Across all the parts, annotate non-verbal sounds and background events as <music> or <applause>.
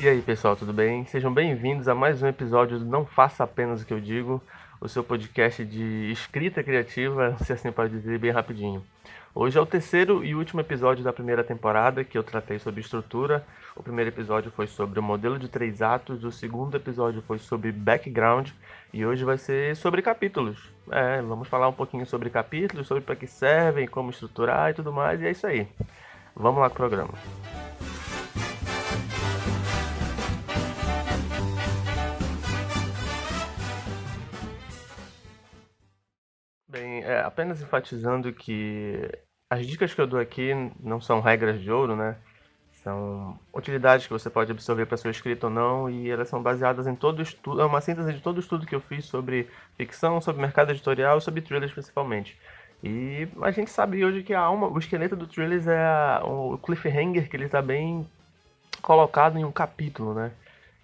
E aí, pessoal, tudo bem? Sejam bem-vindos a mais um episódio do Não Faça Apenas o que eu digo, o seu podcast de escrita criativa, se assim pode dizer, bem rapidinho. Hoje é o terceiro e último episódio da primeira temporada que eu tratei sobre estrutura. O primeiro episódio foi sobre o modelo de três atos, o segundo episódio foi sobre background e hoje vai ser sobre capítulos. É, vamos falar um pouquinho sobre capítulos, sobre para que servem, como estruturar e tudo mais, e é isso aí. Vamos lá com o programa. É, apenas enfatizando que as dicas que eu dou aqui não são regras de ouro, né? São utilidades que você pode absorver para sua escrita ou não, e elas são baseadas em todo estudo, é uma síntese de todo o estudo que eu fiz sobre ficção, sobre mercado editorial sobre thrillers principalmente. E a gente sabe hoje que a alma, o esqueleto do thrillers é a, o cliffhanger, que ele está bem colocado em um capítulo, né?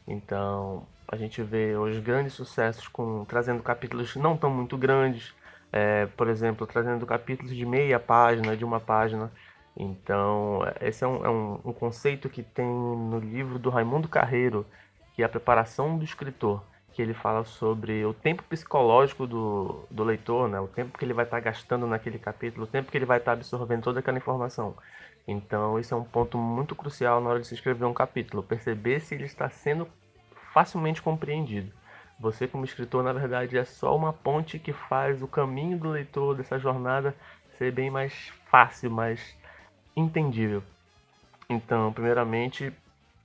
Então, a gente vê os grandes sucessos com trazendo capítulos não tão muito grandes, é, por exemplo, trazendo capítulos de meia página, de uma página. Então, esse é um, é um, um conceito que tem no livro do Raimundo Carreiro, que é a preparação do escritor, que ele fala sobre o tempo psicológico do, do leitor, né? o tempo que ele vai estar gastando naquele capítulo, o tempo que ele vai estar absorvendo toda aquela informação. Então, isso é um ponto muito crucial na hora de se escrever um capítulo, perceber se ele está sendo facilmente compreendido. Você, como escritor, na verdade, é só uma ponte que faz o caminho do leitor dessa jornada ser bem mais fácil, mais entendível. Então, primeiramente,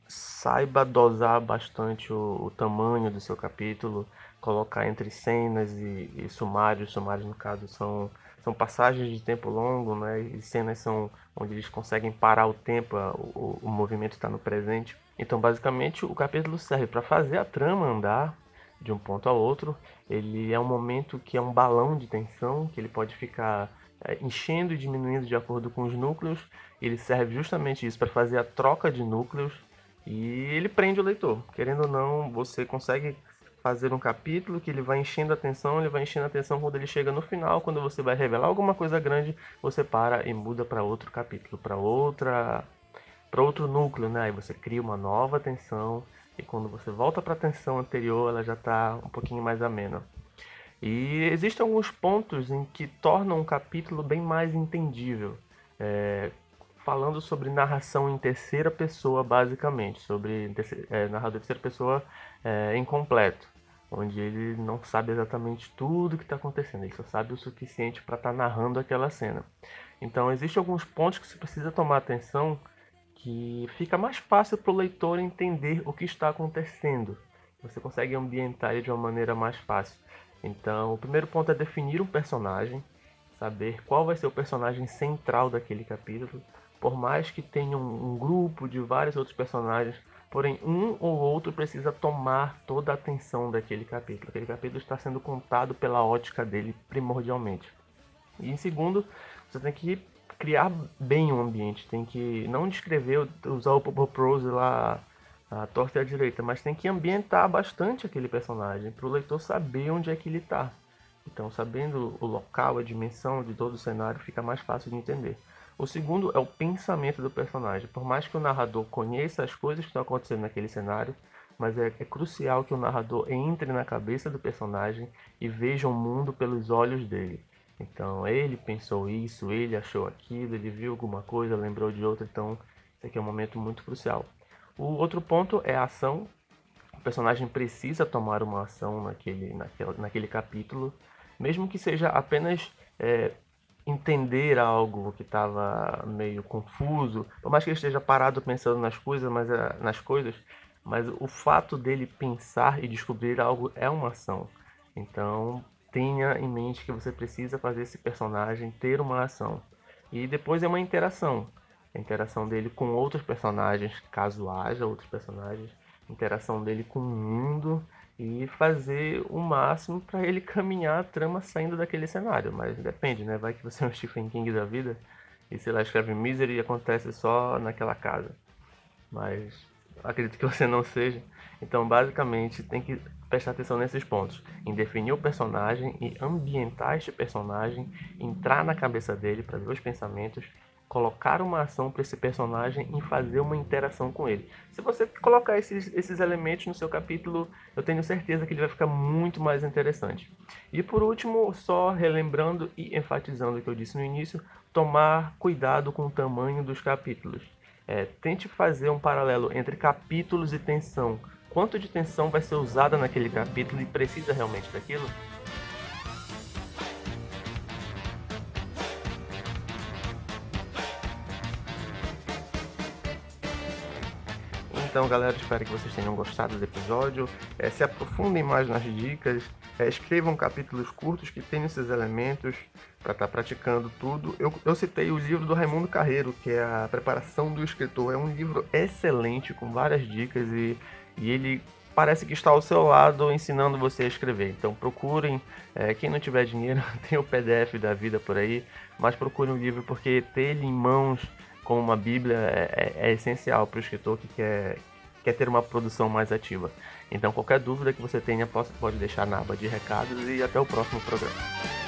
saiba dosar bastante o, o tamanho do seu capítulo, colocar entre cenas e, e sumários. Sumários, no caso, são, são passagens de tempo longo, né? E cenas são onde eles conseguem parar o tempo, o, o movimento está no presente. Então, basicamente, o capítulo serve para fazer a trama andar, de um ponto ao outro. Ele é um momento que é um balão de tensão, que ele pode ficar é, enchendo e diminuindo de acordo com os núcleos. Ele serve justamente isso para fazer a troca de núcleos e ele prende o leitor. Querendo ou não, você consegue fazer um capítulo que ele vai enchendo a atenção, ele vai enchendo a atenção quando ele chega no final, quando você vai revelar alguma coisa grande, você para e muda para outro capítulo, para outra para outro núcleo, né? Aí você cria uma nova tensão e quando você volta para a tensão anterior, ela já está um pouquinho mais amena. E existem alguns pontos em que tornam um capítulo bem mais entendível. É, falando sobre narração em terceira pessoa, basicamente, sobre é, narrador em terceira pessoa é, incompleto, onde ele não sabe exatamente tudo o que está acontecendo, ele só sabe o suficiente para estar tá narrando aquela cena. Então, existem alguns pontos que você precisa tomar atenção que fica mais fácil para o leitor entender o que está acontecendo. Você consegue ambientar ele de uma maneira mais fácil. Então, o primeiro ponto é definir um personagem, saber qual vai ser o personagem central daquele capítulo. Por mais que tenha um, um grupo de vários outros personagens, porém um ou outro precisa tomar toda a atenção daquele capítulo. Aquele capítulo está sendo contado pela ótica dele primordialmente. E em segundo, você tem que criar bem o ambiente, tem que não descrever, usar o Purple Prose lá a torta e a direita, mas tem que ambientar bastante aquele personagem para o leitor saber onde é que ele está. Então, sabendo o local, a dimensão de todo o cenário, fica mais fácil de entender. O segundo é o pensamento do personagem. Por mais que o narrador conheça as coisas que estão acontecendo naquele cenário, mas é, é crucial que o narrador entre na cabeça do personagem e veja o mundo pelos olhos dele. Então ele pensou isso, ele achou aquilo, ele viu alguma coisa, lembrou de outra, então esse aqui é um momento muito crucial. O outro ponto é a ação. O personagem precisa tomar uma ação naquele, naquele, naquele capítulo, mesmo que seja apenas é, entender algo que estava meio confuso, por mais que ele esteja parado pensando nas coisas, mas é, nas coisas, mas o fato dele pensar e descobrir algo é uma ação. Então, tenha em mente que você precisa fazer esse personagem ter uma ação. E depois é uma interação. A interação dele com outros personagens, caso haja outros personagens, interação dele com o mundo e fazer o máximo para ele caminhar a trama saindo daquele cenário. Mas depende, né? Vai que você é um Stephen King da vida e sei lá, escreve Misery e acontece só naquela casa. Mas acredito que você não seja. Então, basicamente, tem que prestar atenção nesses pontos, em definir o personagem e ambientar este personagem, entrar na cabeça dele para ver os pensamentos, colocar uma ação para esse personagem e fazer uma interação com ele. Se você colocar esses, esses elementos no seu capítulo, eu tenho certeza que ele vai ficar muito mais interessante. E por último, só relembrando e enfatizando o que eu disse no início, tomar cuidado com o tamanho dos capítulos. É, tente fazer um paralelo entre capítulos e tensão. Quanto de tensão vai ser usada naquele capítulo e precisa realmente daquilo? Então, galera, espero que vocês tenham gostado do episódio. É, se aprofundem mais nas dicas. É, escrevam capítulos curtos que tenham esses elementos para estar tá praticando tudo. Eu, eu citei o livro do Raimundo Carreiro, que é a Preparação do Escritor. É um livro excelente, com várias dicas e, e ele parece que está ao seu lado ensinando você a escrever. Então procurem, é, quem não tiver dinheiro, <laughs> tem o PDF da vida por aí, mas procurem o livro porque ter ele em mãos como uma Bíblia é, é, é essencial para o escritor que quer, quer ter uma produção mais ativa. Então, qualquer dúvida que você tenha, pode deixar na aba de recados e até o próximo programa.